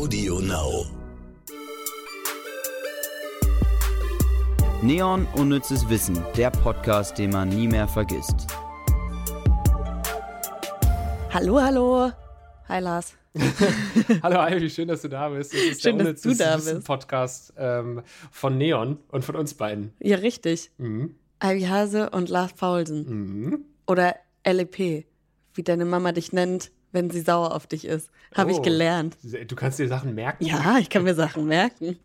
Audio Now. Neon Unnützes Wissen, der Podcast, den man nie mehr vergisst. Hallo, hallo. Hi Lars. Hallo Ivy, schön, dass du da bist. Das ist Schön, der dass du da bist. Podcast ähm, von Neon und von uns beiden. Ja, richtig. Mhm. Ivy Hase und Lars Paulsen. Mhm. Oder LEP, wie deine Mama dich nennt, wenn sie sauer auf dich ist. Habe ich Oh. gelernt. Du kannst dir Sachen merken. Ja, ich kann mir Sachen merken.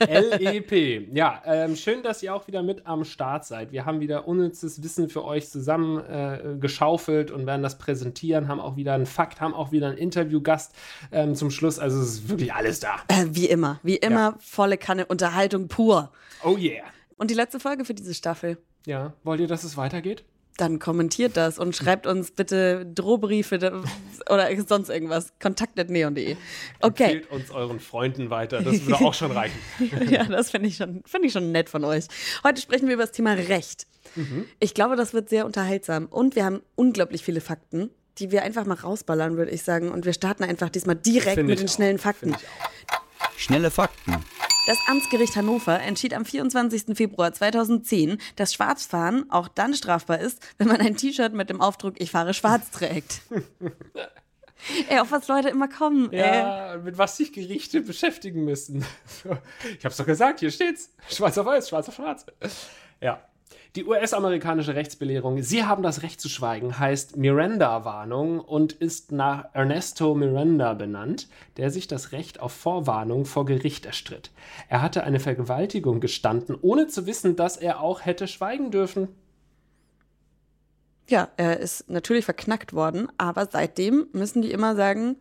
LEP. Ja, ähm, schön, dass ihr auch wieder mit am Start seid. Wir haben wieder unnützes Wissen für euch zusammen äh, geschaufelt und werden das präsentieren, haben auch wieder einen Fakt, haben auch wieder einen Interviewgast ähm, zum Schluss. Also es ist wirklich alles da. Äh, wie immer, wie immer, Ja. volle Kanne Unterhaltung pur. Oh yeah. Und die letzte Folge für diese Staffel. Ja, wollt ihr, dass es weitergeht? Dann kommentiert das und schreibt uns bitte Drohbriefe oder sonst irgendwas. Kontakt.neon.de. Okay. Empfehlt uns euren Freunden weiter. Das würde auch schon reichen. Ja, das finde ich, schon- finde ich schon nett von euch. Heute sprechen wir über das Thema Recht. Ich glaube, das wird sehr unterhaltsam. Und wir haben unglaublich viele Fakten, die wir einfach mal rausballern, würde ich sagen. Und wir starten einfach diesmal direkt Finde mit den auch. schnellen Fakten. Schnelle Fakten. Das Amtsgericht Hannover entschied am 24. Februar 2010, dass Schwarzfahren auch dann strafbar ist, wenn man ein T-Shirt mit dem Aufdruck Ich fahre schwarz trägt. Ey, auf was Leute immer kommen. Ey. Ja, mit was sich Gerichte beschäftigen müssen. Ich hab's doch gesagt, hier steht's. Schwarz auf weiß, schwarz auf schwarz. Ja. Die US-amerikanische Rechtsbelehrung, Sie haben das Recht zu schweigen, heißt Miranda-Warnung und ist nach Ernesto Miranda benannt, der sich das Recht auf Vorwarnung vor Gericht erstritt. Er hatte eine Vergewaltigung gestanden, ohne zu wissen, dass er auch hätte schweigen dürfen. Ja, er ist natürlich verknackt worden, aber seitdem müssen die immer sagen,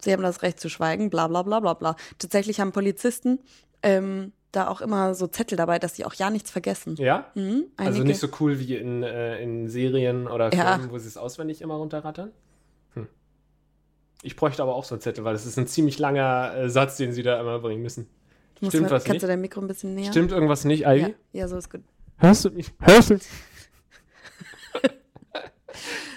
sie haben das Recht zu schweigen, bla bla bla bla bla. Tatsächlich haben Polizisten ähm, da auch immer so Zettel dabei, dass sie auch ja nichts vergessen. Ja? Mhm, Also nicht so cool wie in, äh, in Serien oder Ja. Filmen, wo sie es auswendig immer runterrattern? Hm. Ich bräuchte aber auch so einen Zettel, weil das ist ein ziemlich langer äh, Satz, den sie da immer bringen müssen. Musst Stimmt du, was kannst nicht? du dein Mikro ein bisschen näher? Stimmt irgendwas nicht, Ivy? Ja, ja, so ist gut. Hörst du mich? Hörst du?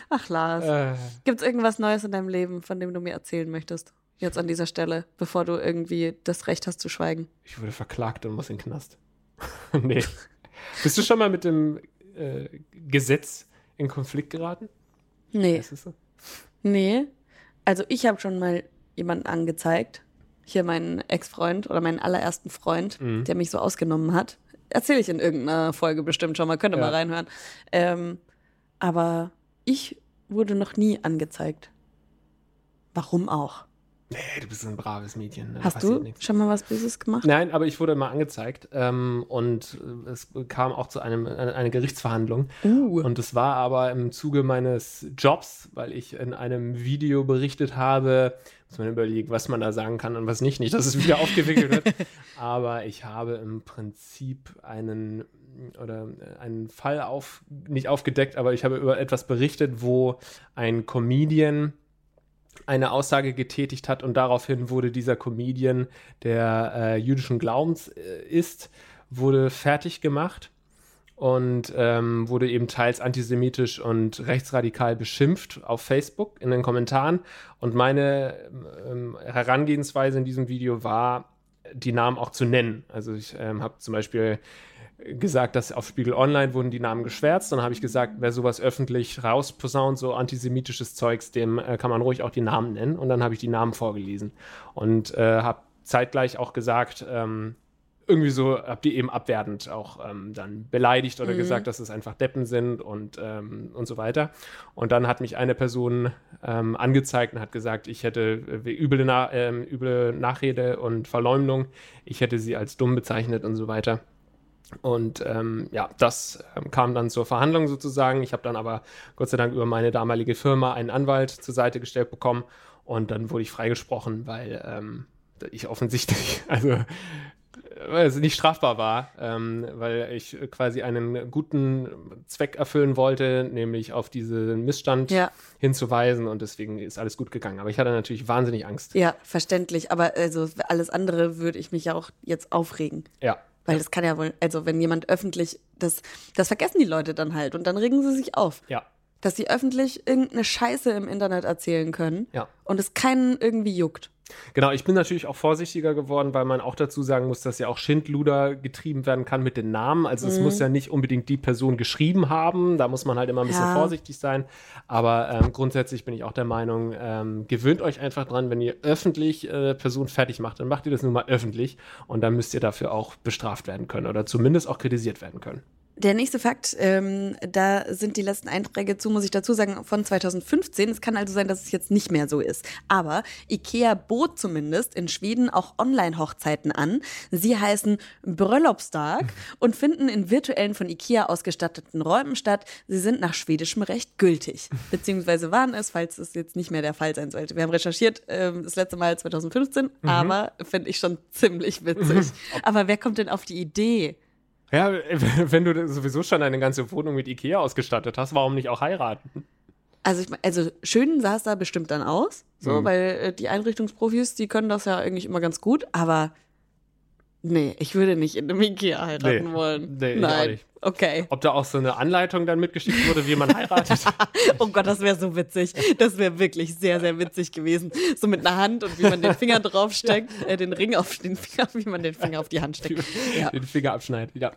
Ach, Lars. Äh, Gibt's irgendwas Neues in deinem Leben, von dem du mir erzählen möchtest? Jetzt an dieser Stelle, bevor du irgendwie das Recht hast zu schweigen. ich wurde verklagt und muss in den Knast. nee. Bist du schon mal mit dem äh, Gesetz in Konflikt geraten? Nee. Ist so? Nee. Also ich habe schon mal jemanden angezeigt. Hier meinen Ex-Freund oder meinen allerersten Freund, Mhm. der mich so ausgenommen hat. Erzähle ich in irgendeiner Folge bestimmt schon mal, könnt ihr Ja. mal reinhören. Ähm, aber ich wurde noch nie angezeigt. Warum auch? Nee, du bist ein braves Mädchen. ne? Da Hast passiert du nichts. schon mal was Böses gemacht? Nein, aber ich wurde mal angezeigt ähm, und äh, es kam auch zu einem, eine, eine Gerichtsverhandlung. Uh. Und es war aber im Zuge meines Jobs, weil ich in einem Video berichtet habe, muss man überlegen, was man da sagen kann und was nicht. Nicht, dass es wieder aufgewickelt wird. Aber ich habe im Prinzip einen oder äh, einen Fall auf, nicht aufgedeckt, aber ich habe über etwas berichtet, wo ein Comedian eine Aussage getätigt hat und daraufhin wurde dieser Comedian, der äh, jüdischen Glaubens äh, ist, wurde fertig gemacht und ähm, wurde eben teils antisemitisch und rechtsradikal beschimpft auf Facebook in den Kommentaren. Und meine ähm, Herangehensweise in diesem Video war, die Namen auch zu nennen. Also ich ähm, habe zum Beispiel gesagt, dass auf Spiegel Online wurden die Namen geschwärzt. Dann habe ich gesagt, wer sowas öffentlich rausposaunt, so antisemitisches Zeugs, dem äh, kann man ruhig auch die Namen nennen. Und dann habe ich die Namen vorgelesen und äh, habe zeitgleich auch gesagt, ähm, irgendwie so, habt ihr eben abwertend auch ähm, dann beleidigt oder gesagt, dass es einfach Deppen sind und, ähm, und so weiter. Und dann hat mich eine Person ähm, angezeigt und hat gesagt, ich hätte äh, üble, Na ähm, üble Nachrede und Verleumdung, ich hätte sie als dumm bezeichnet und so weiter. Und ähm, ja, das ähm, kam dann zur Verhandlung sozusagen. Ich habe dann aber Gott sei Dank über meine damalige Firma einen Anwalt zur Seite gestellt bekommen und dann wurde ich freigesprochen, weil ähm, ich offensichtlich, also äh, weil es nicht strafbar war, ähm, weil ich quasi einen guten Zweck erfüllen wollte, nämlich auf diesen Missstand Ja. hinzuweisen und deswegen ist alles gut gegangen. Aber ich hatte natürlich wahnsinnig Angst. Ja, verständlich. Aber also alles andere würde ich mich ja auch jetzt aufregen. Ja. Weil das kann ja wohl, also wenn jemand öffentlich, das, das vergessen die Leute dann halt und dann regen sie sich auf. Ja. Dass sie öffentlich irgendeine Scheiße im Internet erzählen können Ja. und es keinen irgendwie juckt. Genau, ich bin natürlich auch vorsichtiger geworden, weil man auch dazu sagen muss, dass ja auch Schindluder getrieben werden kann mit den Namen. Also es muss ja nicht unbedingt die Person geschrieben haben. Da muss man halt immer ein bisschen Ja. vorsichtig sein. Aber ähm, grundsätzlich bin ich auch der Meinung, ähm, gewöhnt euch einfach dran, wenn ihr öffentlich äh, Person fertig macht, dann macht ihr das nun mal öffentlich und dann müsst ihr dafür auch bestraft werden können oder zumindest auch kritisiert werden können. Der nächste Fakt, ähm, da sind die letzten Einträge zu, muss ich dazu sagen, von 2015. Es kann also sein, dass es jetzt nicht mehr so ist. Aber IKEA bot zumindest in Schweden auch Online-Hochzeiten an. Sie heißen Bröllopsdag und finden in virtuellen von IKEA ausgestatteten Räumen statt. Sie sind nach schwedischem Recht gültig. Beziehungsweise waren es, falls es jetzt nicht mehr der Fall sein sollte. Wir haben recherchiert, ähm, das letzte Mal 2015, aber finde ich schon ziemlich witzig. aber wer kommt denn auf die Idee? Ja, wenn du sowieso schon eine ganze Wohnung mit Ikea ausgestattet hast, warum nicht auch heiraten? Also, ich, mein- also schön sah es da bestimmt dann aus, so, Mhm. weil äh, die Einrichtungsprofis, die können das ja eigentlich immer ganz gut, aber nee, ich würde nicht in einem Ikea heiraten Nee. wollen. Nee, ich auch Nein. nicht. Okay. Ob da auch so eine Anleitung dann mitgeschickt wurde, wie man heiratet? Oh Gott, das wäre so witzig. Das wäre wirklich sehr, sehr witzig gewesen. So mit einer Hand und wie man den Finger draufsteckt, äh, den Ring auf den Finger, wie man den Finger auf die Hand steckt. Ja. Den Finger abschneidet, ja.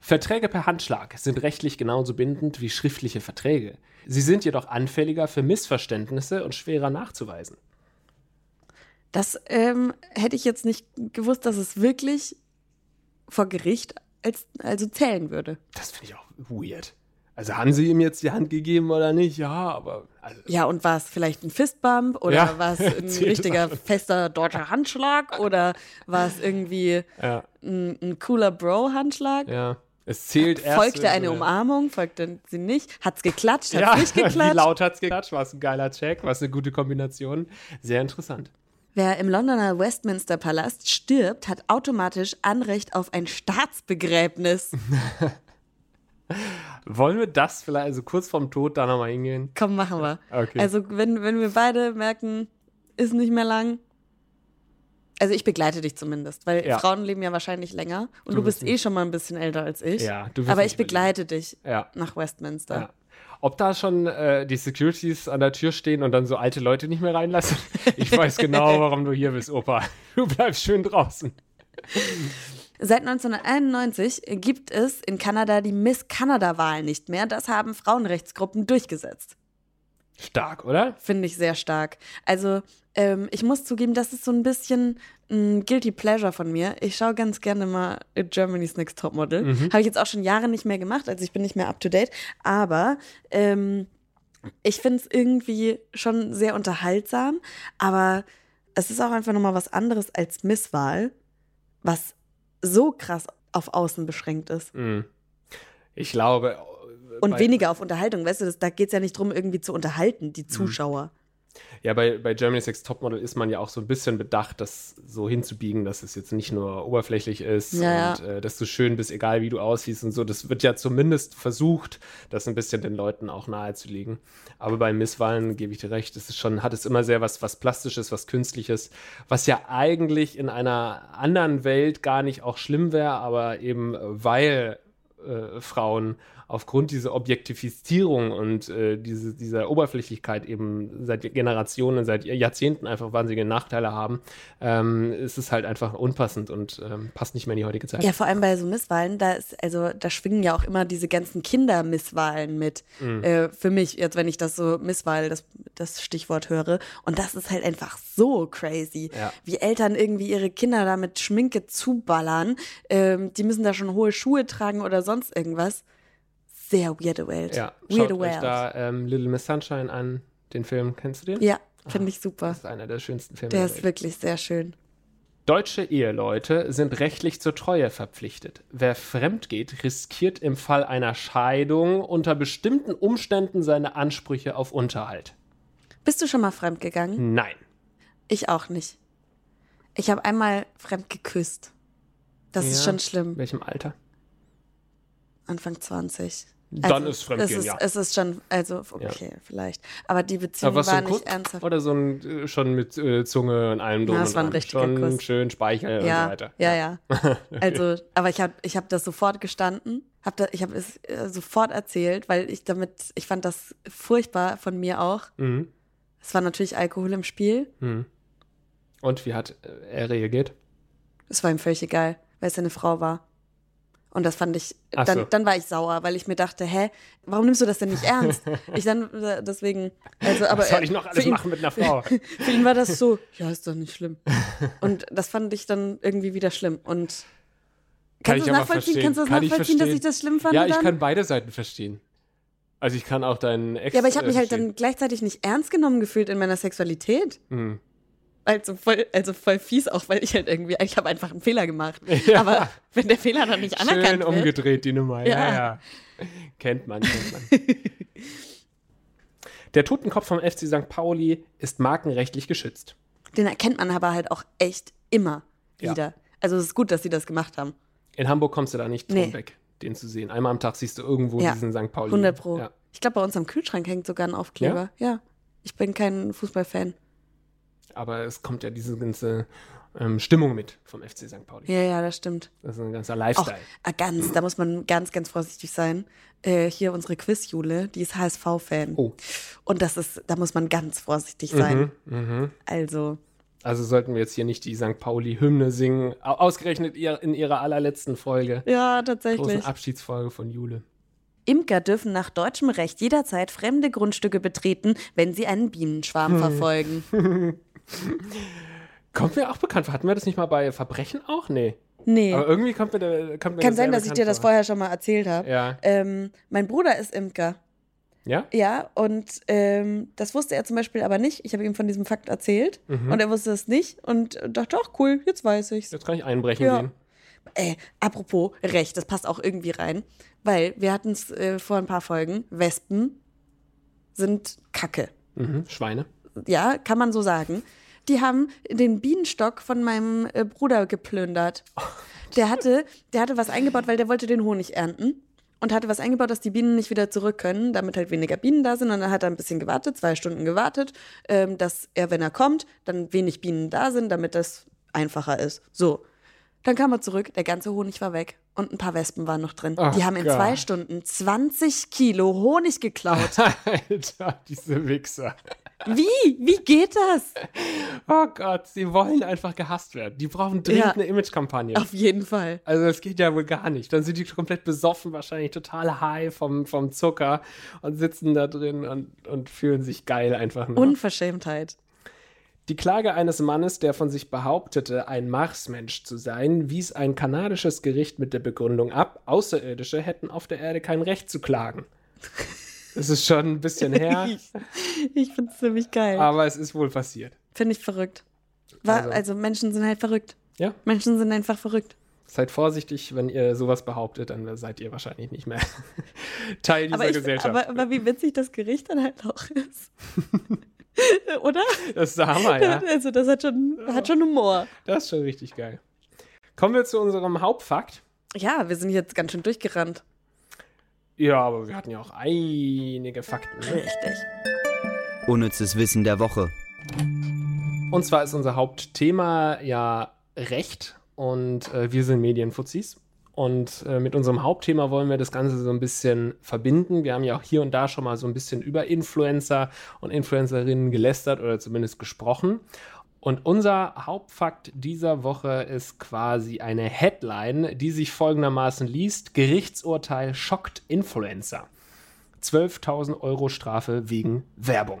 Verträge per Handschlag sind rechtlich genauso bindend wie schriftliche Verträge. Sie sind jedoch anfälliger für Missverständnisse und schwerer nachzuweisen. Das ähm, hätte ich jetzt nicht gewusst, dass es wirklich vor Gericht als, also zählen würde. Das finde ich auch weird. Also haben sie ihm jetzt die Hand gegeben oder nicht? Ja, aber also, Ja, und war es vielleicht ein Fistbump oder Ja, war es ein richtiger fester deutscher Handschlag oder war es irgendwie ja, ein, ein cooler Bro-Handschlag? ja. Es zählt erst. Folgte eine Umarmung, folgte sie nicht? Hat's geklatscht, hat's Ja, nicht wie geklatscht? laut hat's geklatscht? War es ein geiler Check? War es eine gute Kombination? Sehr interessant. Wer im Londoner Westminster Palast stirbt, hat automatisch Anrecht auf ein Staatsbegräbnis. Wollen wir das vielleicht, also kurz vorm Tod, da nochmal hingehen? Komm, machen wir. Okay. Also, wenn, wenn wir beide merken, ist nicht mehr lang. Also, ich begleite dich zumindest, weil Ja. Frauen leben ja wahrscheinlich länger und Du du, bist eh schon mal ein bisschen älter als ich. Ja, du wirst Aber ich begleite dich Ja. nach Westminster. Ja. Ob da schon äh, die Securities an der Tür stehen und dann so alte Leute nicht mehr reinlassen? Ich weiß genau, warum du hier bist, Opa. Du bleibst schön draußen. Seit 1991 gibt es in Kanada die Miss Kanada-Wahl nicht mehr. Das haben Frauenrechtsgruppen durchgesetzt. Stark, oder? Finde ich sehr stark. Also, ähm, ich muss zugeben, das ist so ein bisschen ein Guilty Pleasure von mir. Ich schaue ganz gerne mal Germany's Next Topmodel. Mhm. Habe ich jetzt auch schon Jahre nicht mehr gemacht, also ich bin nicht mehr up to date. Aber ähm, ich finde es irgendwie schon sehr unterhaltsam. Aber es ist auch einfach nochmal was anderes als Misswahl, was so krass auf Außen beschränkt ist. Mhm. Ich glaube. Äh, Und weniger auf Unterhaltung. Weißt du, das, da geht es ja nicht drum, irgendwie zu unterhalten, Mhm. die Zuschauer. Ja, bei, bei Germany's Next Topmodel ist man ja auch so ein bisschen bedacht, das so hinzubiegen, dass es jetzt nicht nur oberflächlich ist Ja, und äh, dass du schön bist, egal wie du aussiehst und so. Das wird ja zumindest versucht, das ein bisschen den Leuten auch nahezulegen. Aber bei Misswahlen gebe ich dir recht, es ist schon, hat es immer sehr was, was Plastisches, was Künstliches, was ja eigentlich in einer anderen Welt gar nicht auch schlimm wäre, aber eben äh, weil äh, Frauen aufgrund dieser Objektifizierung und äh, diese, dieser Oberflächlichkeit eben seit Generationen, seit Jahrzehnten einfach wahnsinnige Nachteile haben, ähm, ist es halt einfach unpassend und ähm, passt nicht mehr in die heutige Zeit. Ja, vor allem bei so Misswahlen, da ist, also da schwingen ja auch immer diese ganzen Kindermisswahlen mit. Mhm. Äh, für mich, jetzt wenn ich das so Misswahl, das, das Stichwort höre. Und das ist halt einfach so crazy. Ja. Wie Eltern irgendwie ihre Kinder da mit Schminke zuballern. Ähm, die müssen da schon hohe Schuhe tragen oder sonst irgendwas. Sehr weirde Welt. Ja, weirde schaut euch Welt. da ähm, Little Miss Sunshine an, den Film. Kennst du den? Ja, finde ich super. Das ist einer der schönsten Filme Der der ist Welt. wirklich sehr schön. Deutsche Eheleute sind rechtlich zur Treue verpflichtet. Wer fremd geht, riskiert im Fall einer Scheidung unter bestimmten Umständen seine Ansprüche auf Unterhalt. Bist du schon mal fremd gegangen? Nein. Ich auch nicht. Ich habe einmal fremd geküsst. Das ist Ja. schon schlimm. In welchem Alter? Anfang 20. Dann ist Fremdgehen, es ist, ja. Es ist schon, also okay, vielleicht. Aber die Beziehung Aber so war ein nicht ernsthaft. oder so ein äh, schon mit äh, Zunge und allem drum Ja, es und war ein richtiger schon Kuss. schön Speichel und ja, so weiter. ja, ja. Also, aber ich habe ich hab das sofort gestanden. Hab da, ich habe es äh, sofort erzählt, weil ich damit, ich fand das furchtbar von mir auch. Mhm. Es war natürlich Alkohol im Spiel. Mhm. Und wie hat äh, er reagiert? Es war ihm völlig egal, weil es eine Frau war. Und das fand ich, dann, so. dann war ich sauer, weil ich mir dachte, hä, warum nimmst du das denn nicht ernst? ich dann, äh, deswegen, also, aber. Was soll er- ich noch für alles ihn, machen mit einer Frau? Für ihn war das so, ja, ist doch nicht schlimm. Und das fand ich dann irgendwie wieder schlimm. Und Kann kannst ich du aber nachvollziehen, kannst du das Kann ich nachvollziehen, dass verstehen. ich das schlimm fand? ja, ich dann? kann beide Seiten verstehen. Also ich kann auch deinen Ex. ja, aber ich habe mich äh, halt verstehen. dann gleichzeitig nicht ernst genommen gefühlt in meiner Sexualität. Hm. Also voll, also voll fies auch, weil ich halt irgendwie, ich habe einfach einen Fehler gemacht. Ja. Aber wenn der Fehler dann nicht anerkannt Schön wird. umgedreht, die Nummer. Ja, Ja. ja. Kennt man, kennt man. Der Totenkopf vom FC St. Pauli ist markenrechtlich geschützt. Den erkennt man aber halt auch echt immer Ja. wieder. Also es ist gut, dass sie das gemacht haben. In Hamburg kommst du da nicht drum Nee. weg, den zu sehen. Einmal am Tag siehst du irgendwo Ja. diesen St. Pauli. 100 Pro. Ja. Ich glaube, bei uns am Kühlschrank hängt sogar ein Aufkleber. Ja. Ich bin kein Fußballfan. Aber es kommt ja diese ganze ähm, Stimmung mit vom FC St. Pauli. Ja, ja, das stimmt. Das ist ein ganzer Auch Lifestyle. äh, ganz, da muss man ganz, ganz vorsichtig sein. Äh, hier unsere Quizjule, die ist HSV-Fan. Oh. Und das ist, da muss man ganz vorsichtig sein. Mhm, mhm. Also, Also sollten wir jetzt hier nicht die St. Pauli-Hymne singen, au- ausgerechnet in ihrer allerletzten Folge. ja, Großen tatsächlich. Abschiedsfolge von Jule. Imker dürfen nach deutschem Recht jederzeit fremde Grundstücke betreten, wenn sie einen Bienenschwarm Hm. verfolgen. Kommt mir auch bekannt vor. Hatten wir das nicht mal bei Verbrechen auch? Nee. Nee. Aber irgendwie kommt mir, der, kommt mir Kann das sein, dass ich dir das vor. vorher schon mal erzählt habe. Ja. Ähm, mein Bruder ist Imker. Ja? Ja, und ähm, das wusste er zum Beispiel aber nicht. Ich habe ihm von diesem Fakt erzählt Mhm. und er wusste es nicht und dachte, ach cool, jetzt weiß ich's. Jetzt kann ich einbrechen Ja. gehen. Äh, apropos Recht, das passt auch irgendwie rein, weil wir hatten es äh, vor ein paar Folgen. Wespen sind Kacke. Mhm. Schweine. Ja, kann man so sagen. Die haben den Bienenstock von meinem äh, Bruder geplündert. Der hatte, der hatte was eingebaut, weil der wollte den Honig ernten und hatte was eingebaut, dass die Bienen nicht wieder zurück können, damit halt weniger Bienen da sind. Und dann hat er ein bisschen gewartet, zwei Stunden gewartet, ähm, dass er, wenn er kommt, dann wenig Bienen da sind, damit das einfacher ist. So. Dann kam er zurück, der ganze Honig war weg und ein paar Wespen waren noch drin. Ach die haben in Gott. zwei Stunden 20 Kilo Honig geklaut. Alter, diese Wichser. Wie? Wie geht das? Oh Gott, sie wollen einfach gehasst werden. Die brauchen dringend Ja. eine Imagekampagne. Auf jeden Fall. Also das geht ja wohl gar nicht. Dann sind die komplett besoffen, wahrscheinlich total high vom, vom Zucker und sitzen da drin und, und fühlen sich geil einfach nur. Unverschämtheit. Die Klage eines Mannes, der von sich behauptete, ein Marsmensch zu sein, wies ein kanadisches Gericht mit der Begründung ab, Außerirdische hätten auf der Erde kein Recht zu klagen. Das ist schon ein bisschen her, Ich, ich finde es ziemlich geil. aber es ist wohl passiert. Finde ich verrückt. War, Also- also. Menschen sind halt verrückt. Ja, Menschen sind einfach verrückt. seid vorsichtig, wenn ihr sowas behabtet, dann seid ihr wahrscheinlich nicht mehr Teil dieser Aber, ich, Gesellschaft. aber, aber wie witzig das Gericht dann halt auch ist. Oder? das ist der Hammer, ja. Also das hat schon, hat schon Humor. Das ist schon richtig geil. Kommen wir zu unserem Hauptfakt. Ja, wir sind jetzt ganz schön durchgerannt. Ja, aber wir hatten ja auch einige Fakten. Ne? Richtig. Unnützes Wissen der Woche. Und zwar ist unser Hauptthema ja Recht und äh, wir sind Medienfuzis. Und äh, mit unserem Hauptthema wollen wir das Ganze so ein bisschen verbinden. Wir haben ja auch hier und da schon mal so ein bisschen über Influencer und Influencerinnen gelästert oder zumindest gesprochen. Und unser Hauptfakt dieser Woche ist quasi eine Headline, die sich folgendermaßen liest: Gerichtsurteil schockt Influencer. 12.000 Euro Strafe wegen Werbung.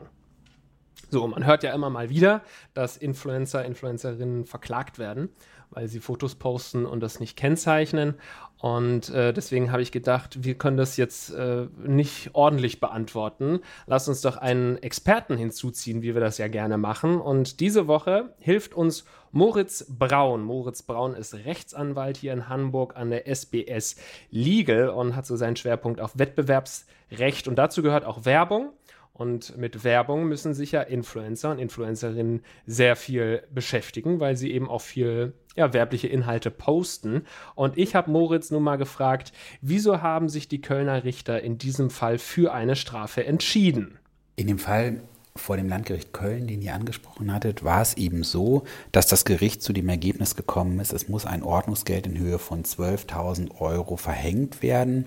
So, man hört ja immer mal wieder, dass Influencer, Influencerinnen verklagt werden, weil sie Fotos posten und das nicht kennzeichnen. Und äh, deswegen habe ich gedacht, wir können das jetzt äh, nicht ordentlich beantworten. Lass uns doch einen Experten hinzuziehen, wie wir das ja gerne machen. Und diese Woche hilft uns Moritz Braun. Moritz Braun ist Rechtsanwalt hier in Hamburg an der SBS Legal und hat so seinen Schwerpunkt auf Wettbewerbsrecht. Und dazu gehört auch Werbung. Und mit Werbung müssen sich ja Influencer und Influencerinnen sehr viel beschäftigen, weil sie eben auch viel ja, werbliche Inhalte posten. Und ich habe Moritz nun mal gefragt, wieso haben sich die Kölner Richter in diesem Fall für eine Strafe entschieden? In dem Fall vor dem Landgericht Köln, den ihr angesprochen hattet, war es eben so, dass das Gericht zu dem Ergebnis gekommen ist, es muss ein Ordnungsgeld in Höhe von 12.000 Euro verhängt werden.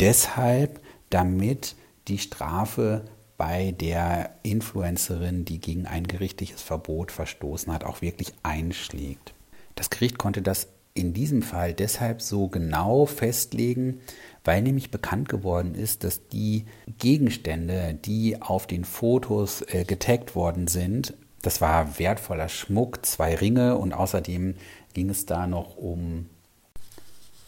Deshalb, damit die Strafe bei der Influencerin, die gegen ein gerichtliches Verbot verstoßen hat, auch wirklich einschlägt. Das Gericht konnte das in diesem Fall deshalb so genau festlegen, weil nämlich bekannt geworden ist, dass die Gegenstände, die auf den Fotos äh, getaggt worden sind, das war wertvoller Schmuck, zwei Ringe und außerdem ging es da noch um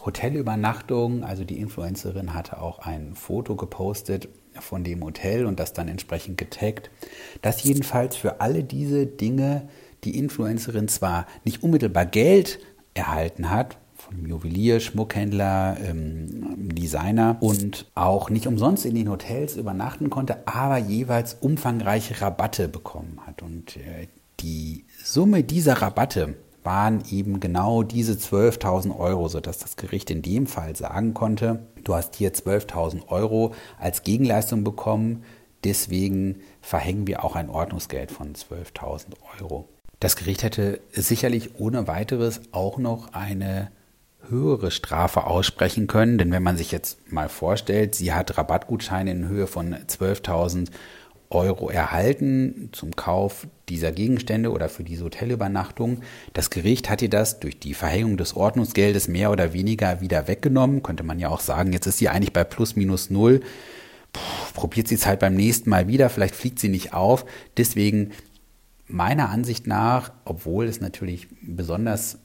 Hotelübernachtung. Also die Influencerin hatte auch ein Foto gepostet von dem Hotel und das dann entsprechend getaggt. Dass jedenfalls für alle diese Dinge die Influencerin zwar nicht unmittelbar Geld erhalten hat, von Juwelier, Schmuckhändler, ähm, Designer und auch nicht umsonst in den Hotels übernachten konnte, aber jeweils umfangreiche Rabatte bekommen hat. Und äh, die Summe dieser Rabatte waren eben genau diese 12.000 Euro, sodass das Gericht in dem Fall sagen konnte, du hast hier 12.000 Euro als Gegenleistung bekommen, deswegen verhängen wir auch ein Ordnungsgeld von 12.000 Euro. Das Gericht hätte sicherlich ohne weiteres auch noch eine höhere Strafe aussprechen können, denn wenn man sich jetzt mal vorstellt, sie hat Rabattgutscheine in Höhe von 12.000 Euro erhalten zum Kauf dieser Gegenstände oder für diese Hotelübernachtung. Das Gericht hat ihr das durch die Verhängung des Ordnungsgeldes mehr oder weniger wieder weggenommen. Könnte man ja auch sagen, jetzt ist sie eigentlich bei plus minus null. Puh, probiert sie es halt beim nächsten Mal wieder, vielleicht fliegt sie nicht auf. Deswegen meiner Ansicht nach, obwohl es natürlich besonders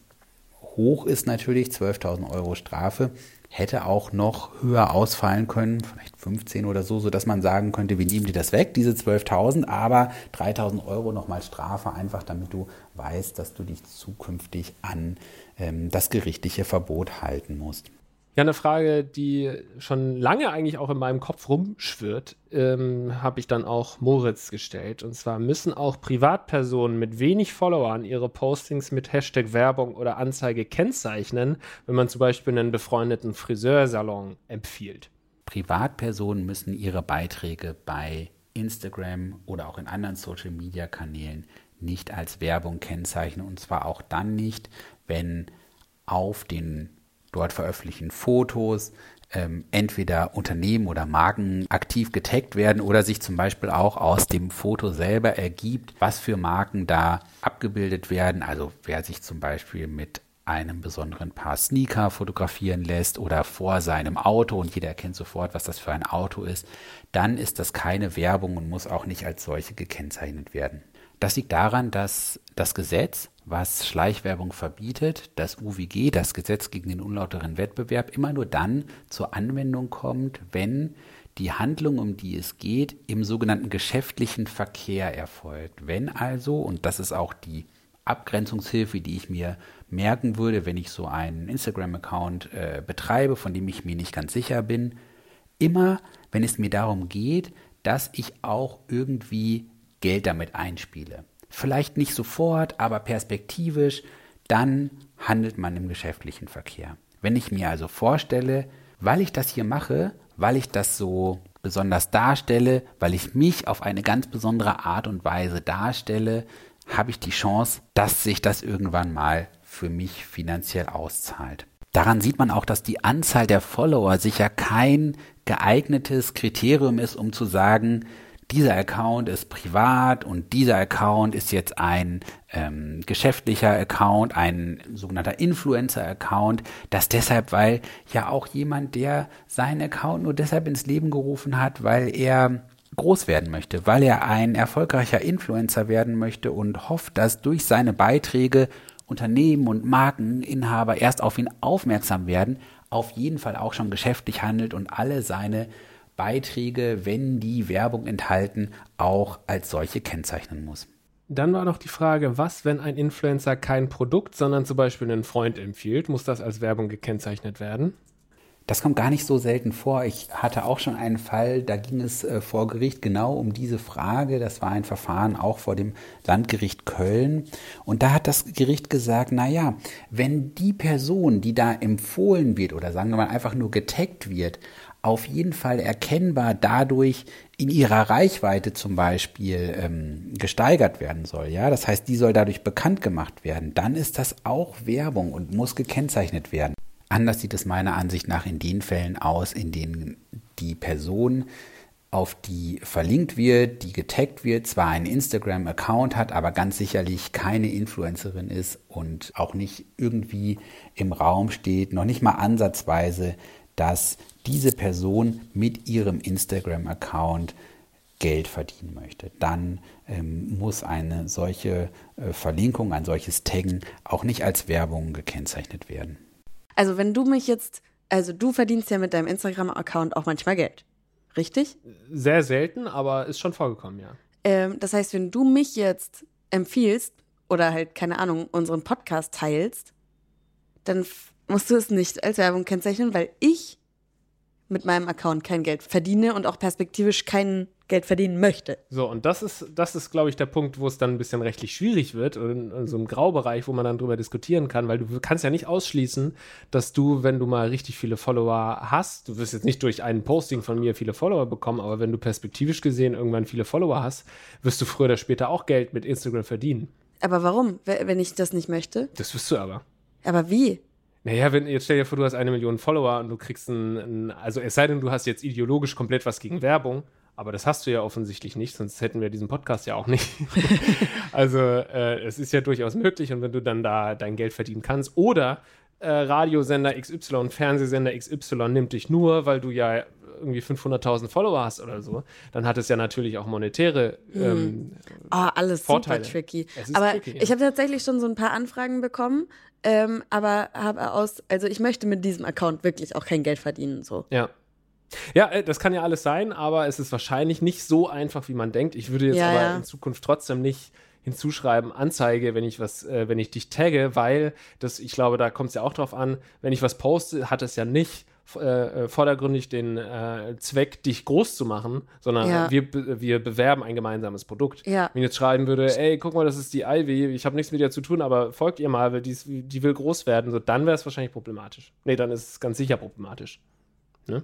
hoch ist, natürlich 12.000 Euro Strafe, hätte auch noch höher ausfallen können, vielleicht 15 oder so, sodass man sagen könnte, wir nehmen dir das weg, diese 12.000, aber 3.000 Euro nochmal Strafe, einfach damit du weißt, dass du dich zukünftig an ähm, das gerichtliche Verbot halten musst. Ja, eine Frage, die schon lange eigentlich auch in meinem Kopf rumschwirrt, ähm, habe ich dann auch Moritz gestellt. Und zwar müssen auch Privatpersonen mit wenig Followern ihre Postings mit Hashtag Werbung oder Anzeige kennzeichnen, wenn man zum Beispiel einen befreundeten Friseursalon empfiehlt. Privatpersonen müssen ihre Beiträge bei Instagram oder auch in anderen Social-Media-Kanälen nicht als Werbung kennzeichnen. Und zwar auch dann nicht, wenn auf den dort veröffentlichten Fotos ähm, entweder Unternehmen oder Marken aktiv getaggt werden oder sich zum Beispiel auch aus dem Foto selber ergibt, was für Marken da abgebildet werden. Also wer sich zum Beispiel mit einem besonderen Paar Sneaker fotografieren lässt oder vor seinem Auto und jeder erkennt sofort, was das für ein Auto ist, dann ist das keine Werbung und muss auch nicht als solche gekennzeichnet werden. Das liegt daran, dass das Gesetz was Schleichwerbung verbietet, das UWG, das Gesetz gegen den unlauteren Wettbewerb, immer nur dann zur Anwendung kommt, wenn die Handlung, um die es geht, im sogenannten geschäftlichen Verkehr erfolgt. Wenn also, und das ist auch die Abgrenzungshilfe, die ich mir merken würde, wenn ich so einen Instagram-Account äh, betreibe, von dem ich mir nicht ganz sicher bin, immer, wenn es mir darum geht, dass ich auch irgendwie Geld damit einspiele vielleicht nicht sofort, aber perspektivisch, dann handelt man im geschäftlichen Verkehr. Wenn ich mir also vorstelle, weil ich das hier mache, weil ich das so besonders darstelle, weil ich mich auf eine ganz besondere Art und Weise darstelle, habe ich die Chance, dass sich das irgendwann mal für mich finanziell auszahlt. Daran sieht man auch, dass die Anzahl der Follower sicher kein geeignetes Kriterium ist, um zu sagen, dieser Account ist privat und dieser Account ist jetzt ein ähm, geschäftlicher Account, ein sogenannter Influencer-Account. Das deshalb, weil ja auch jemand, der seinen Account nur deshalb ins Leben gerufen hat, weil er groß werden möchte, weil er ein erfolgreicher Influencer werden möchte und hofft, dass durch seine Beiträge Unternehmen und Markeninhaber erst auf ihn aufmerksam werden, auf jeden Fall auch schon geschäftlich handelt und alle seine Beiträge, wenn die Werbung enthalten, auch als solche kennzeichnen muss. Dann war noch die Frage, was, wenn ein Influencer kein Produkt, sondern zum Beispiel einen Freund empfiehlt? Muss das als Werbung gekennzeichnet werden? Das kommt gar nicht so selten vor. Ich hatte auch schon einen Fall, da ging es äh, vor Gericht genau um diese Frage. Das war ein Verfahren auch vor dem Landgericht Köln. Und da hat das Gericht gesagt, na ja, wenn die Person, die da empfohlen wird oder sagen wir mal einfach nur getaggt wird, auf jeden Fall erkennbar dadurch in ihrer Reichweite zum Beispiel ähm, gesteigert werden soll. Ja, das heißt, die soll dadurch bekannt gemacht werden. Dann ist das auch Werbung und muss gekennzeichnet werden. Anders sieht es meiner Ansicht nach in den Fällen aus, in denen die Person auf die verlinkt wird, die getaggt wird, zwar einen Instagram-Account hat, aber ganz sicherlich keine Influencerin ist und auch nicht irgendwie im Raum steht, noch nicht mal ansatzweise, dass diese Person mit ihrem Instagram-Account Geld verdienen möchte, dann ähm, muss eine solche äh, Verlinkung, ein solches Taggen auch nicht als Werbung gekennzeichnet werden. Also wenn du mich jetzt, also du verdienst ja mit deinem Instagram-Account auch manchmal Geld, richtig? Sehr selten, aber ist schon vorgekommen, ja. Ähm, das heißt, wenn du mich jetzt empfiehlst oder halt, keine Ahnung, unseren Podcast teilst, dann musst du es nicht als Werbung kennzeichnen, weil ich mit meinem Account kein Geld verdiene und auch perspektivisch kein Geld verdienen möchte. So, und das ist, das ist, glaube ich, der Punkt, wo es dann ein bisschen rechtlich schwierig wird, in, in so einem Graubereich, wo man dann drüber diskutieren kann, weil du kannst ja nicht ausschließen, dass du, wenn du mal richtig viele Follower hast, du wirst jetzt nicht durch ein Posting von mir viele Follower bekommen, aber wenn du perspektivisch gesehen irgendwann viele Follower hast, wirst du früher oder später auch Geld mit Instagram verdienen. Aber warum, wenn ich das nicht möchte? Das wirst du aber. Aber wie? Naja, wenn, jetzt stell dir vor, du hast eine Million Follower und du kriegst ein, also es sei denn, du hast jetzt ideologisch komplett was gegen Werbung, aber das hast du ja offensichtlich nicht, sonst hätten wir diesen Podcast ja auch nicht. also äh, es ist ja durchaus möglich und wenn du dann da dein Geld verdienen kannst oder äh, Radiosender XY, Fernsehsender XY nimmt dich nur, weil du ja irgendwie 500.000 Follower hast oder so, dann hat es ja natürlich auch monetäre Mhm. ähm, Oh, alles Vorteile. super tricky. Aber tricky, ja. ich habe tatsächlich schon so ein paar Anfragen bekommen, ähm, aber habe aus, also ich möchte mit diesem Account wirklich auch kein Geld verdienen. So. Ja. Ja, äh, das kann ja alles sein, aber es ist wahrscheinlich nicht so einfach, wie man denkt. Ich würde jetzt Ja, aber ja. in Zukunft trotzdem nicht hinzuschreiben, Anzeige, wenn ich was, äh, wenn ich dich tagge, weil das, ich glaube, da kommt es ja auch drauf an, wenn ich was poste, hat es ja nicht äh, äh, vordergründig den äh, Zweck, dich groß zu machen, sondern Ja. wir, wir bewerben ein gemeinsames Produkt. Ja. Wenn ich jetzt schreiben würde, ey, guck mal, das ist die Ivy, ich habe nichts mit ihr zu tun, aber folgt ihr mal, weil die, ist- die will groß werden, so dann wäre es wahrscheinlich problematisch. Nee, dann ist es ganz sicher problematisch. Ne?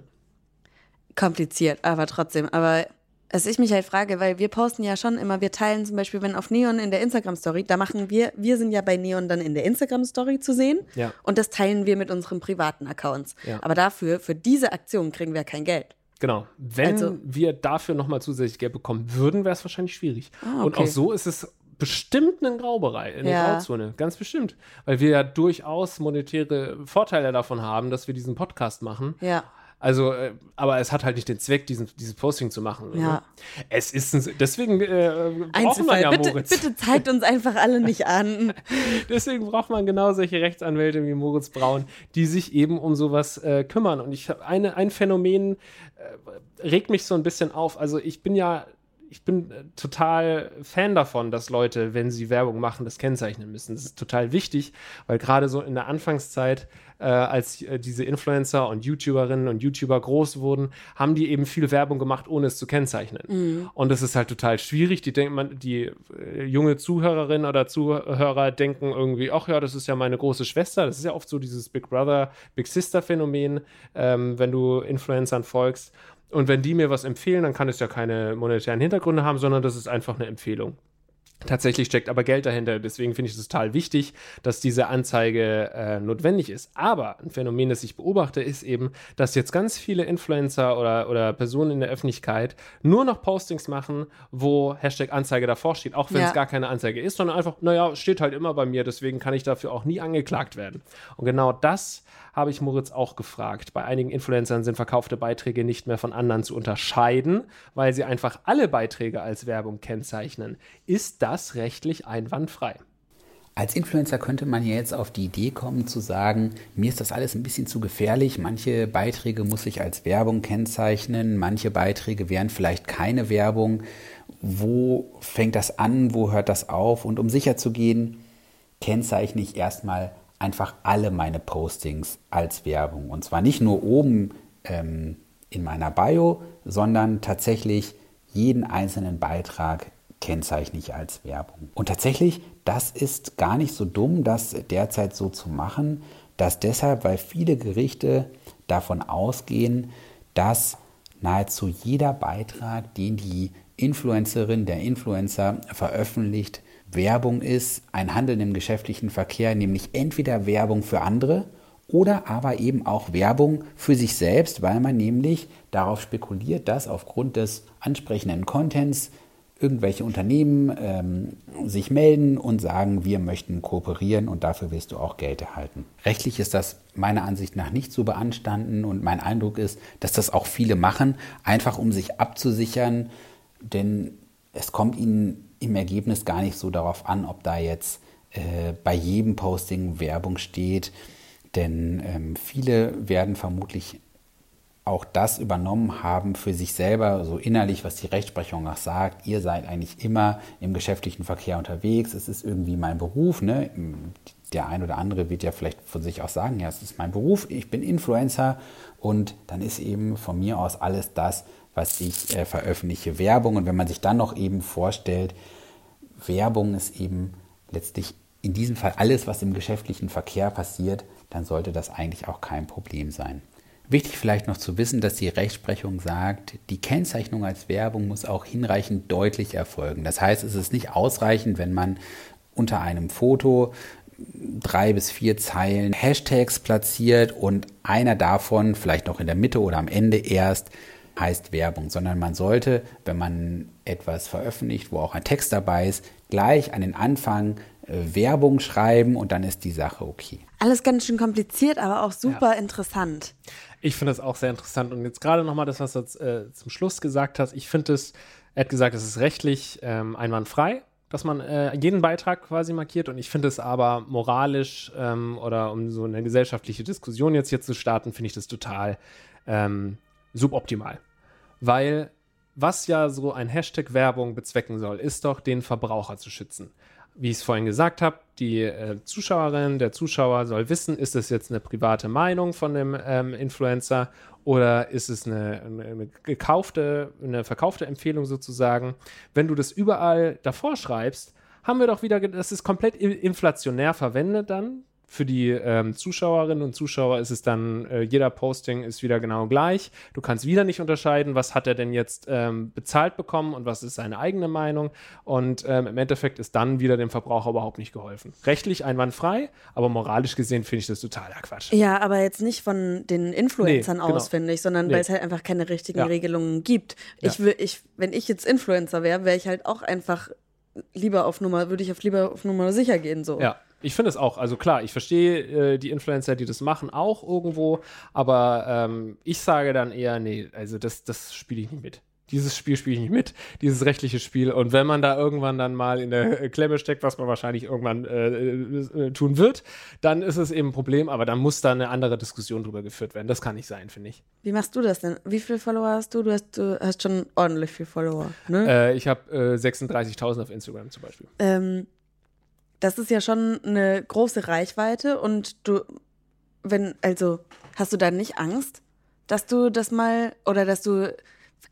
Kompliziert, aber trotzdem. Aber was ich mich halt frage, weil wir posten ja schon immer, wir teilen zum Beispiel, wenn auf Neon in der Instagram-Story, da machen wir, wir sind ja bei Neon dann in der Instagram-Story zu sehen Ja. und das teilen wir mit unseren privaten Accounts. Ja. Aber dafür, für diese Aktion kriegen wir kein Geld. Genau. Wenn Also- wir dafür nochmal zusätzlich Geld bekommen würden, wäre es wahrscheinlich schwierig. Ah, Und okay. auch so ist es bestimmt ein Graubereich, eine Ja. Grauzone, ganz bestimmt. Weil wir ja durchaus monetäre Vorteile davon haben, dass wir diesen Podcast machen. Ja. Also, äh, aber es hat halt nicht den Zweck, diesen, dieses Posting zu machen. Ja. Ne? Es ist ein, deswegen äh, braucht man ja bitte, Moritz. bitte zeigt uns einfach alle nicht an. Deswegen braucht man genau solche Rechtsanwälte wie Moritz Braun, die sich eben um sowas äh, kümmern. Und ich habe eine, ein Phänomen äh, regt mich so ein bisschen auf. Also ich bin ja, ich bin äh, total Fan davon, dass Leute, wenn sie Werbung machen, das kennzeichnen müssen. Das ist total wichtig, weil gerade so in der Anfangszeit, äh, als äh, diese Influencer und YouTuberinnen und YouTuber groß wurden, haben die eben viel Werbung gemacht, ohne es zu kennzeichnen. Und das ist halt total schwierig. Die denken man, die äh, junge Zuhörerin oder Zuhörer denken irgendwie, ach ja, das ist ja meine große Schwester. Das ist ja oft so dieses Big Brother, Big Sister Phänomen, ähm, wenn du Influencern folgst. Und wenn die mir was empfehlen, dann kann es ja keine monetären Hintergründe haben, sondern das ist einfach eine Empfehlung. Tatsächlich steckt aber Geld dahinter. Deswegen finde ich es total wichtig, dass diese Anzeige äh, notwendig ist. Aber ein Phänomen, das ich beobachte, ist eben, dass jetzt ganz viele Influencer oder, oder Personen in der Öffentlichkeit nur noch Postings machen, wo Hashtag Anzeige davor steht, auch wenn Ja. es gar keine Anzeige ist, sondern einfach, naja, steht halt immer bei mir, deswegen kann ich dafür auch nie angeklagt werden. Und genau das habe ich Moritz auch gefragt. Bei einigen Influencern sind verkaufte Beiträge nicht mehr von anderen zu unterscheiden, weil sie einfach alle Beiträge als Werbung kennzeichnen. Ist das rechtlich einwandfrei? Als Influencer könnte man ja jetzt auf die Idee kommen zu sagen, mir ist das alles ein bisschen zu gefährlich, manche Beiträge muss ich als Werbung kennzeichnen, manche Beiträge wären vielleicht keine Werbung. Wo fängt das an, wo hört das auf? Und um sicher zu gehen, kennzeichne ich erstmal einfach alle meine Postings als Werbung. Und zwar nicht nur oben ähm, in meiner Bio, sondern tatsächlich jeden einzelnen Beitrag kennzeichne ich als Werbung. Und tatsächlich, das ist gar nicht so dumm, das derzeit so zu machen. Das deshalb, weil viele Gerichte davon ausgehen, dass nahezu jeder Beitrag, den die Influencerin, der Influencer veröffentlicht, Werbung ist, ein Handeln im geschäftlichen Verkehr, nämlich entweder Werbung für andere oder aber eben auch Werbung für sich selbst, weil man nämlich darauf spekuliert, dass aufgrund des ansprechenden Contents irgendwelche Unternehmen ähm, sich melden und sagen, wir möchten kooperieren und dafür wirst du auch Geld erhalten. Rechtlich ist das meiner Ansicht nach nicht so beanstanden und mein Eindruck ist, dass das auch viele machen, einfach um sich abzusichern, denn es kommt ihnen im Ergebnis gar nicht so darauf an, ob da jetzt äh, bei jedem Posting Werbung steht, denn ähm, viele werden vermutlich auch das übernommen haben für sich selber, so innerlich, was die Rechtsprechung auch sagt. Ihr seid eigentlich immer im geschäftlichen Verkehr unterwegs. Es ist irgendwie mein Beruf. Ne? Der ein oder andere wird ja vielleicht von sich aus sagen, ja, es ist mein Beruf. Ich bin Influencer und dann ist eben von mir aus alles das, was ich äh, veröffentliche, Werbung. Und wenn man sich dann noch eben vorstellt, Werbung ist eben letztlich in diesem Fall alles, was im geschäftlichen Verkehr passiert, dann sollte das eigentlich auch kein Problem sein. Wichtig vielleicht noch zu wissen, dass die Rechtsprechung sagt, die Kennzeichnung als Werbung muss auch hinreichend deutlich erfolgen. Das heißt, es ist nicht ausreichend, wenn man unter einem Foto drei bis vier Zeilen Hashtags platziert und einer davon, vielleicht noch in der Mitte oder am Ende erst, heißt Werbung, sondern man sollte, wenn man etwas veröffentlicht, wo auch ein Text dabei ist, gleich an den Anfang äh, Werbung schreiben und dann ist die Sache okay. Alles ganz schön kompliziert, aber auch super ja. interessant. Ich finde das auch sehr interessant. Und jetzt gerade nochmal das, was du äh, zum Schluss gesagt hast. Ich finde es, er hat gesagt, es ist rechtlich ähm, einwandfrei, dass man äh, jeden Beitrag quasi markiert. Und ich finde es aber moralisch ähm, oder um so eine gesellschaftliche Diskussion jetzt hier zu starten, finde ich das total ähm, suboptimal. Weil was ja so ein Hashtag Werbung bezwecken soll, ist doch, den Verbraucher zu schützen wie ich es vorhin gesagt habe, die äh, Zuschauerin, der Zuschauer soll wissen, ist es jetzt eine private Meinung von dem ähm, Influencer oder ist es eine, eine, gekaufte, eine verkaufte Empfehlung sozusagen. Wenn du das überall davor schreibst, haben wir doch wieder, das ist komplett inflationär verwendet dann, für die ähm, Zuschauerinnen und Zuschauer ist es dann, äh, jeder Posting ist wieder genau gleich. Du kannst wieder nicht unterscheiden, was hat er denn jetzt ähm, bezahlt bekommen und was ist seine eigene Meinung. Und ähm, im Endeffekt ist dann wieder dem Verbraucher überhaupt nicht geholfen. Rechtlich einwandfrei, aber moralisch gesehen finde ich das totaler Quatsch. Ja, aber jetzt nicht von den Influencern nee, genau. aus, finde ich, sondern nee. weil es halt einfach keine richtigen ja. Regelungen gibt. Ja. Ich will, ich, wenn ich jetzt Influencer wäre, wäre ich halt auch einfach lieber auf Nummer, würde ich auf lieber auf Nummer sicher gehen. So. Ja, ich finde es auch, also klar, ich verstehe äh, die Influencer, die das machen, auch irgendwo, aber ähm, ich sage dann eher, nee, also das, das spiele ich nicht mit. Dieses Spiel spiele ich nicht mit, dieses rechtliche Spiel. Und wenn man da irgendwann dann mal in der Klemme steckt, was man wahrscheinlich irgendwann äh, äh, tun wird, dann ist es eben ein Problem, aber dann muss da eine andere Diskussion drüber geführt werden. Das kann nicht sein, finde ich. Wie machst du das denn? Wie viele Follower hast du? Du hast, du hast schon ordentlich viele Follower, ne? Äh, ich habe äh, 36.000 auf Instagram zum Beispiel. Ähm, das ist ja schon eine große Reichweite und du, wenn, also, hast du da nicht Angst, dass du das mal oder dass du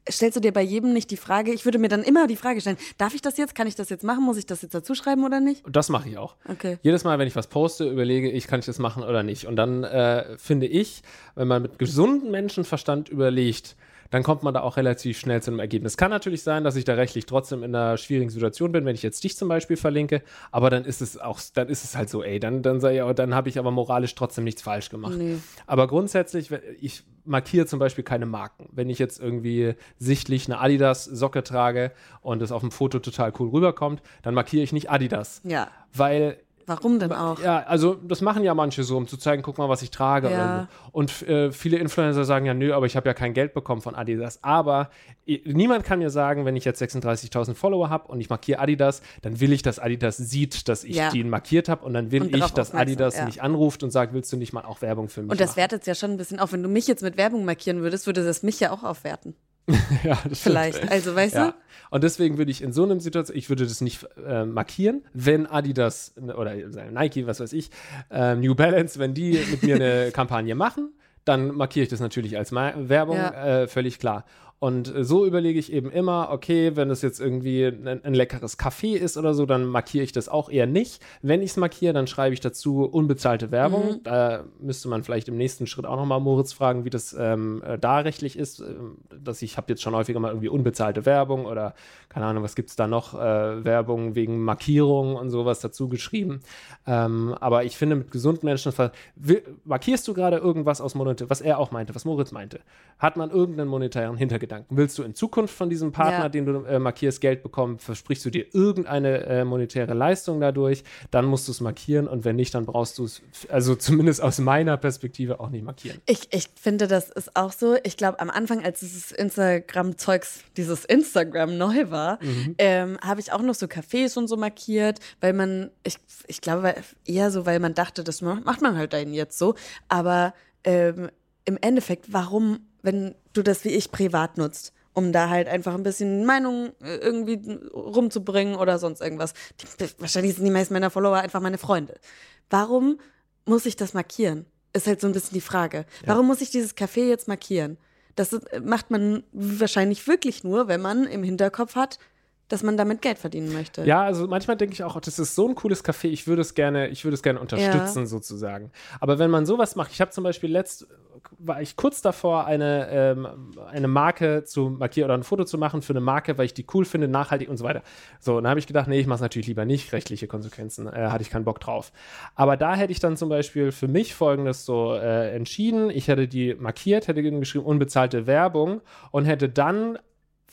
stellst du dir bei jedem nicht die Frage, ich würde mir dann immer die Frage stellen, darf ich das jetzt, kann ich das jetzt machen, muss ich das jetzt dazu schreiben oder nicht? Das mache ich auch. Okay. Jedes Mal, wenn ich was poste, überlege ich, kann ich das machen oder nicht. Und dann äh, finde ich, wenn man mit gesundem Menschenverstand überlegt, dann kommt man da auch relativ schnell zu einem Ergebnis. Kann natürlich sein, dass ich da rechtlich trotzdem in einer schwierigen Situation bin, wenn ich jetzt dich zum Beispiel verlinke, aber dann ist es auch, dann ist es halt so, ey, dann, dann, dann habe ich aber moralisch trotzdem nichts falsch gemacht. Nee. Aber grundsätzlich, ich markiere zum Beispiel keine Marken. Wenn ich jetzt irgendwie sichtlich eine Adidas-Socke trage und es auf dem Foto total cool rüberkommt, dann markiere ich nicht Adidas. Ja. Weil Warum denn auch? Ja, also das machen ja manche so, um zu zeigen, guck mal, was ich trage. Ja. Und äh, viele Influencer sagen ja, nö, aber ich habe ja kein Geld bekommen von Adidas. Aber niemand kann mir sagen, wenn ich jetzt 36.000 Follower habe und ich markiere Adidas, dann will ich, dass Adidas sieht, dass ich ja. den markiert habe und dann will und ich, dass Adidas ja. mich anruft und sagt, willst du nicht mal auch Werbung für mich Und das wertet es ja schon ein bisschen auf. Wenn du mich jetzt mit Werbung markieren würdest, würde das mich ja auch aufwerten. ja, das Vielleicht. Stimmt. Also, weißt ja. du? Und deswegen würde ich in so einer Situation, ich würde das nicht äh, markieren, wenn Adidas oder Nike, was weiß ich, äh, New Balance, wenn die mit mir eine Kampagne machen, dann markiere ich das natürlich als Ma Werbung, ja. äh, völlig klar. Und äh, so überlege ich eben immer, okay, wenn es jetzt irgendwie ein, ein leckeres Kaffee ist oder so, dann markiere ich das auch eher nicht. Wenn ich es markiere, dann schreibe ich dazu unbezahlte Werbung. Mhm. Da müsste man vielleicht im nächsten Schritt auch nochmal Moritz fragen, wie das ähm, äh, da rechtlich ist. Ähm, dass ich habe jetzt schon häufiger mal irgendwie unbezahlte Werbung oder keine Ahnung, was gibt es da noch? Äh, Werbung wegen Markierung und sowas dazu geschrieben. Ähm, aber ich finde, mit gesundem Menschenverstand, markierst du gerade irgendwas aus Monete, was er auch meinte, was Moritz meinte? Hat man irgendeinen monetären Hintergedanken? Gedanken. Willst du in Zukunft von diesem Partner, ja. den du äh, markierst, Geld bekommen? Versprichst du dir irgendeine äh, monetäre Leistung dadurch? Dann musst du es markieren und wenn nicht, dann brauchst du es, also zumindest aus meiner Perspektive, auch nicht markieren. Ich, ich finde, das ist auch so. Ich glaube, am Anfang, als dieses Instagram-Zeugs, dieses Instagram neu war, mhm. ähm, habe ich auch noch so Cafés und so markiert, weil man, ich, ich glaube, eher so, weil man dachte, das macht man halt dann jetzt so. Aber ähm, im Endeffekt, warum wenn du das wie ich privat nutzt, um da halt einfach ein bisschen Meinung äh, irgendwie rumzubringen oder sonst irgendwas. Die, wahrscheinlich sind die meisten meiner Follower einfach meine Freunde. Warum muss ich das markieren? Ist halt so ein bisschen die Frage. Ja. Warum muss ich dieses Café jetzt markieren? Das macht man wahrscheinlich wirklich nur, wenn man im Hinterkopf hat, dass man damit Geld verdienen möchte. Ja, also manchmal denke ich auch, das ist so ein cooles Café, ich würde es gerne, ich würde es gerne unterstützen ja. sozusagen. Aber wenn man sowas macht, ich habe zum Beispiel letzt war ich kurz davor, eine, ähm, eine Marke zu markieren oder ein Foto zu machen für eine Marke, weil ich die cool finde, nachhaltig und so weiter. So, und dann habe ich gedacht, nee, ich mache es natürlich lieber nicht, rechtliche Konsequenzen, äh, hatte ich keinen Bock drauf. Aber da hätte ich dann zum Beispiel für mich folgendes so äh, entschieden. Ich hätte die markiert, hätte geschrieben, unbezahlte Werbung und hätte dann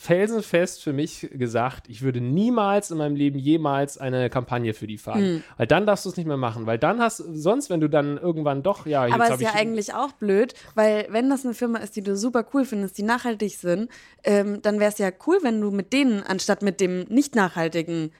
felsenfest für mich gesagt, ich würde niemals in meinem Leben jemals eine Kampagne für die fahren. Hm. Weil dann darfst du es nicht mehr machen. Weil dann hast du, sonst, wenn du dann irgendwann doch, ja, jetzt Aber ist ja eigentlich auch blöd, weil wenn das eine Firma ist, die du super cool findest, die nachhaltig sind, ähm, dann wäre es ja cool, wenn du mit denen, anstatt mit dem nicht nachhaltigen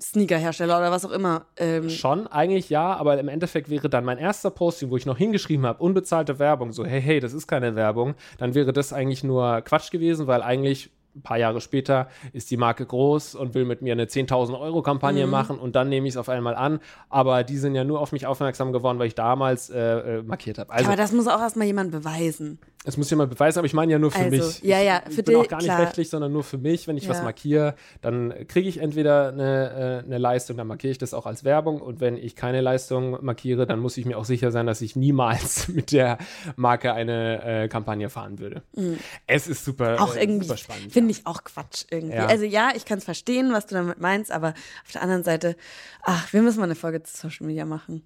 Sneakerhersteller oder was auch immer. Ähm. Schon, eigentlich ja, aber im Endeffekt wäre dann mein erster Posting, wo ich noch hingeschrieben habe, unbezahlte Werbung, so hey, hey, das ist keine Werbung, dann wäre das eigentlich nur Quatsch gewesen, weil eigentlich ein paar Jahre später ist die Marke groß und will mit mir eine 10.000 Euro Kampagne mhm. machen und dann nehme ich es auf einmal an. Aber die sind ja nur auf mich aufmerksam geworden, weil ich damals äh, äh markiert habe. Also, aber das muss auch erstmal jemand beweisen. Es muss jemand beweisen, aber ich meine ja nur für also, mich. Ja, ja, für ich bin auch gar nicht klar. rechtlich, sondern nur für mich. Wenn ich ja. was markiere, dann kriege ich entweder eine, äh, eine Leistung, dann markiere ich das auch als Werbung. Und wenn ich keine Leistung markiere, dann muss ich mir auch sicher sein, dass ich niemals mit der Marke eine äh, Kampagne fahren würde. Mhm. Es ist super, auch äh, irgendwie, super spannend. Finde ich auch Quatsch irgendwie. Ja. Also ja, ich kann es verstehen, was du damit meinst, aber auf der anderen Seite, ach, wir müssen mal eine Folge zu Social Media machen.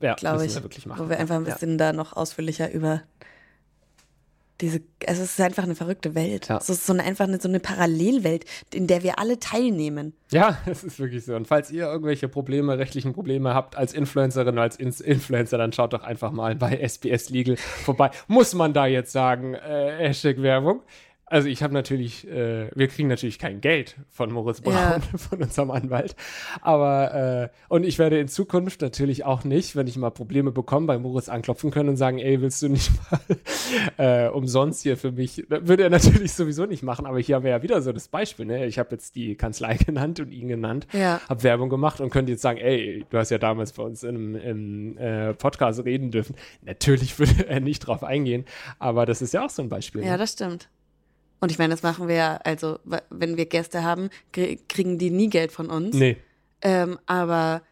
Ja, glaube ich. Wir wirklich machen. Wo wir einfach ein bisschen ja. da noch ausführlicher über diese, es ist einfach eine verrückte Welt. Ja. Es ist so eine, einfach eine, so eine Parallelwelt, in der wir alle teilnehmen. Ja, es ist wirklich so. Und falls ihr irgendwelche Probleme, rechtlichen Probleme habt als Influencerin als Influencer, dann schaut doch einfach mal bei SBS Legal vorbei. Muss man da jetzt sagen, äh, Hashtag Werbung? Also ich habe natürlich, äh, wir kriegen natürlich kein Geld von Moritz Braun, ja. von unserem Anwalt. Aber, äh, und ich werde in Zukunft natürlich auch nicht, wenn ich mal Probleme bekomme, bei Moritz anklopfen können und sagen, ey, willst du nicht mal äh, umsonst hier für mich? Würde er natürlich sowieso nicht machen, aber hier haben wir ja wieder so das Beispiel. Ne? Ich habe jetzt die Kanzlei genannt und ihn genannt, ja. habe Werbung gemacht und könnte jetzt sagen, ey, du hast ja damals bei uns in einem äh, Podcast reden dürfen. Natürlich würde er nicht drauf eingehen, aber das ist ja auch so ein Beispiel. Ja, ne? das stimmt. Und ich meine, das machen wir ja, also wenn wir Gäste haben, kriegen die nie Geld von uns. Nee. Ähm, aber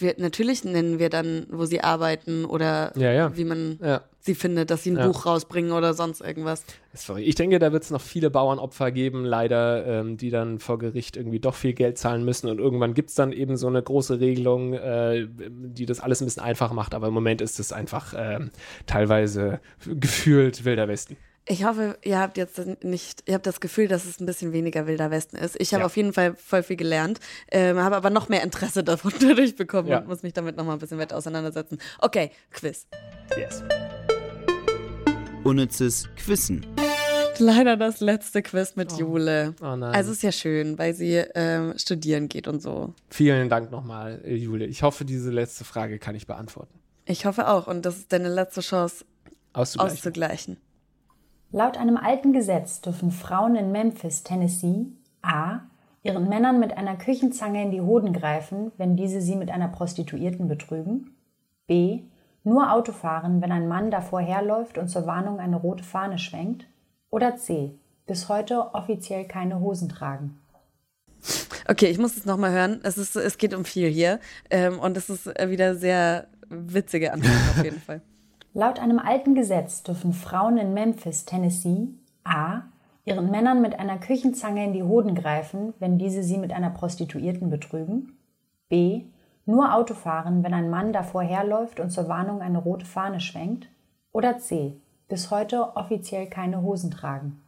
wir, natürlich nennen wir dann, wo sie arbeiten oder ja, ja. wie man ja. sie findet, dass sie ein Buch rausbringen oder sonst irgendwas. Sorry, ich denke, da wird es noch viele Bauernopfer geben, leider, ähm, die dann vor Gericht irgendwie doch viel Geld zahlen müssen und irgendwann gibt es dann eben so eine große Regelung, äh, die das alles ein bisschen einfach macht, aber im Moment ist es einfach äh, teilweise gefühlt Wilder Westen. Ich hoffe, ihr habt jetzt nicht, ihr habt das Gefühl, dass es ein bisschen weniger wilder Westen ist. Ich habe ja. auf jeden Fall voll viel gelernt, ähm, habe aber noch mehr Interesse davon dadurch bekommen ja. und muss mich damit noch mal ein bisschen weiter auseinandersetzen. Okay, Quiz. Yes. Unnützes Quissen. Leider das letzte Quiz mit oh. Jule. Oh nein. Also ist ja schön, weil sie ähm, studieren geht und so. Vielen Dank nochmal, äh, Jule. Ich hoffe, diese letzte Frage kann ich beantworten. Ich hoffe auch. Und das ist deine letzte Chance, auszugleichen. auszugleichen. Laut einem alten Gesetz dürfen Frauen in Memphis, Tennessee, a. ihren Männern mit einer Küchenzange in die Hoden greifen, wenn diese sie mit einer Prostituierten betrügen, b. nur Auto fahren, wenn ein Mann davor herläuft und zur Warnung eine rote Fahne schwenkt, oder c. bis heute offiziell keine Hosen tragen. Okay, ich muss es nochmal hören. Es, ist, es geht um viel hier. Ähm, und es ist wieder sehr witzige Antwort auf jeden Fall. Laut einem alten Gesetz dürfen Frauen in Memphis, Tennessee, a. ihren Männern mit einer Küchenzange in die Hoden greifen, wenn diese sie mit einer Prostituierten betrügen, b. nur Auto fahren, wenn ein Mann davor herläuft und zur Warnung eine rote Fahne schwenkt, oder c. bis heute offiziell keine Hosen tragen.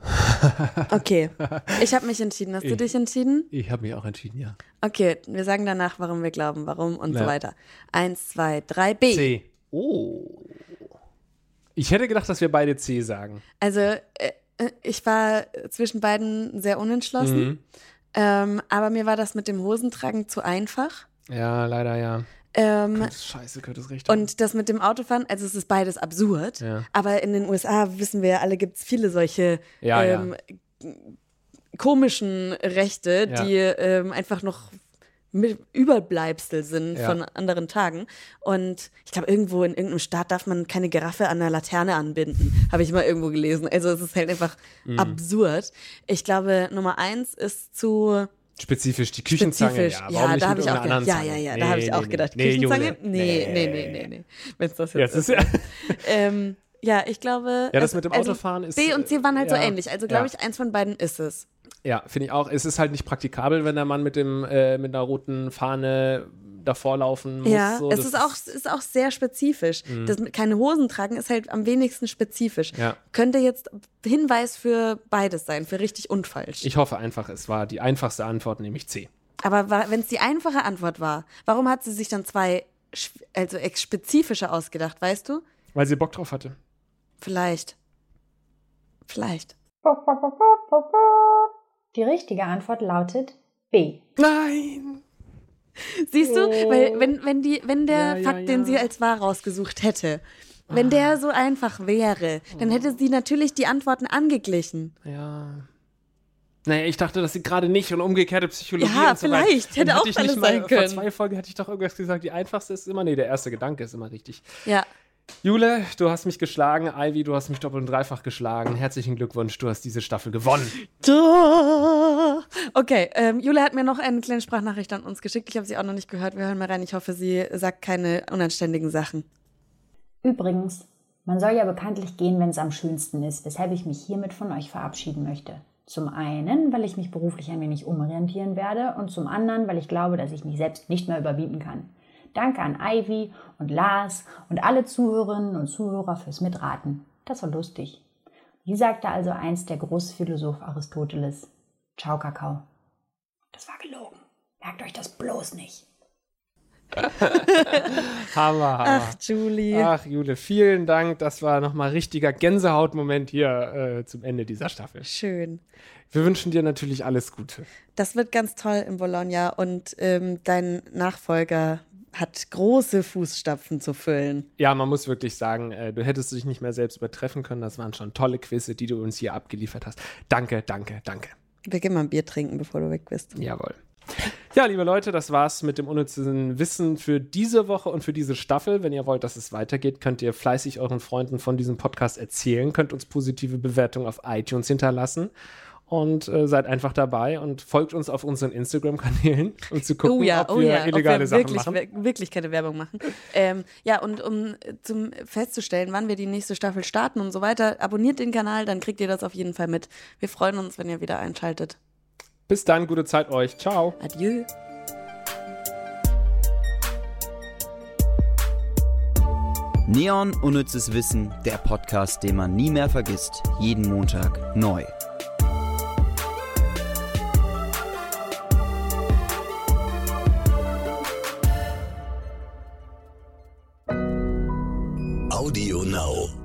Okay, ich habe mich entschieden. Hast du Ich- dich entschieden? Ich habe mich auch entschieden, ja. Okay, wir sagen danach, warum wir glauben, warum und so Ja. weiter. Eins, zwei, drei, B. C. Oh. Ich hätte gedacht, dass wir beide C sagen. Also äh, äh, ich war zwischen beiden sehr unentschlossen, Mhm. ähm, aber mir war das mit dem Hosentragen zu einfach. Ja, leider ja. Ähm, ist scheiße, recht haben. und das mit dem Autofahren, also es ist beides absurd, Ja. aber in den USA, wissen wir ja alle, gibt es viele solche Ja, ja. ähm, komischen Rechte, Ja. die ähm, einfach noch Überbleibsel sind Ja. von anderen Tagen. Und ich glaube, irgendwo in irgendeinem Staat darf man keine Giraffe an einer Laterne anbinden. Habe ich mal irgendwo gelesen. Also es ist halt einfach Mhm. absurd. Ich glaube, Nummer eins ist zu Spezifisch die Küchenzange. spezifisch. Ja, nicht da mit habe ich auch gedacht. Ja, ja, ja, Nee, da habe ich nee, auch gedacht. Nee, Küchenzange? Nee, nee, nee, nee, nee. Wenn es das jetzt Jetzt ist ja. ähm, ja, ich glaube. Ja, das also- mit dem also Autofahren ist, B und C waren halt so ja, ähnlich. Also glaube ja. ich, eins von beiden ist es. Ja, finde ich auch. Es ist halt nicht praktikabel, wenn der Mann mit dem äh, mit einer roten Fahne davor laufen muss. Ja, so. es Das ist auch, es ist auch sehr spezifisch. Das mit keine Hosen tragen ist halt am wenigsten spezifisch. Ja. Könnte jetzt Hinweis für beides sein, für richtig und falsch. Ich hoffe einfach, es war die einfachste Antwort, nämlich C. Aber wenn es die einfache Antwort war, warum hat sie sich dann zwei also ex- spezifische ausgedacht, weißt du? Weil sie Bock drauf hatte. Vielleicht. Vielleicht. Die richtige Antwort lautet B. Nein! Siehst du, weil wenn, wenn, die, wenn der Ja, ja, Fakt, den ja. sie als wahr rausgesucht hätte, wenn der so einfach wäre, dann hätte sie natürlich die Antworten angeglichen. Ja. Naja, ich dachte, dass sie gerade nicht und umgekehrte Psychologie Ja, und so weiter. vielleicht. Hätte auch ich alles nicht mal, sein Vor können. zwei Folgen hatte ich doch irgendwas gesagt, die einfachste ist immer, nee, der erste Gedanke ist immer richtig. Ja. Jule, du hast mich geschlagen. Ivy, du hast mich doppelt und dreifach geschlagen. Herzlichen Glückwunsch, du hast diese Staffel gewonnen. Okay, ähm, Jule hat mir noch eine kleine Sprachnachricht an uns geschickt. Ich habe sie auch noch nicht gehört. Wir hören mal rein. Ich hoffe, sie sagt keine unanständigen Sachen. Übrigens, man soll ja bekanntlich gehen, wenn es am schönsten ist, weshalb ich mich hiermit von euch verabschieden möchte. Zum einen, weil ich mich beruflich ein wenig umorientieren werde und zum anderen, weil ich glaube, dass ich mich selbst nicht mehr überbieten kann. Danke an Ivy und Lars und alle Zuhörerinnen und Zuhörer fürs Mitraten. Das war lustig. Wie sagte also einst der große Philosoph Aristoteles? Ciao, Kakao. Das war gelogen. Merkt euch das bloß nicht. Hammer, Hammer. Ach, Julie. Ach, Jule, vielen Dank. Das war nochmal richtiger Gänsehautmoment hier äh, zum Ende dieser Staffel. Schön. Wir wünschen dir natürlich alles Gute. Das wird ganz toll in Bologna und ähm, dein Nachfolger hat große Fußstapfen zu füllen. Ja, man muss wirklich sagen, äh, du hättest dich nicht mehr selbst übertreffen können. Das waren schon tolle Quizze, die du uns hier abgeliefert hast. Danke, danke, danke. Wir gehen mal ein Bier trinken, bevor du weg bist. Jawohl. Ja, liebe Leute, das war's mit dem unnützen Wissen für diese Woche und für diese Staffel. Wenn ihr wollt, dass es weitergeht, könnt ihr fleißig euren Freunden von diesem Podcast erzählen, könnt uns positive Bewertungen auf iTunes hinterlassen und äh, seid einfach dabei und folgt uns auf unseren Instagram-Kanälen, um zu gucken, oh ja, ob oh wir ja, illegale ob wir Sachen wirklich, machen. wir- wirklich keine Werbung machen. ähm, ja, und um äh, zum festzustellen, wann wir die nächste Staffel starten und so weiter, abonniert den Kanal, dann kriegt ihr das auf jeden Fall mit. Wir freuen uns, wenn ihr wieder einschaltet. Bis dann, gute Zeit euch. Ciao. Adieu. Neon Unnützes Wissen, der Podcast, den man nie mehr vergisst. Jeden Montag neu. Audio Now.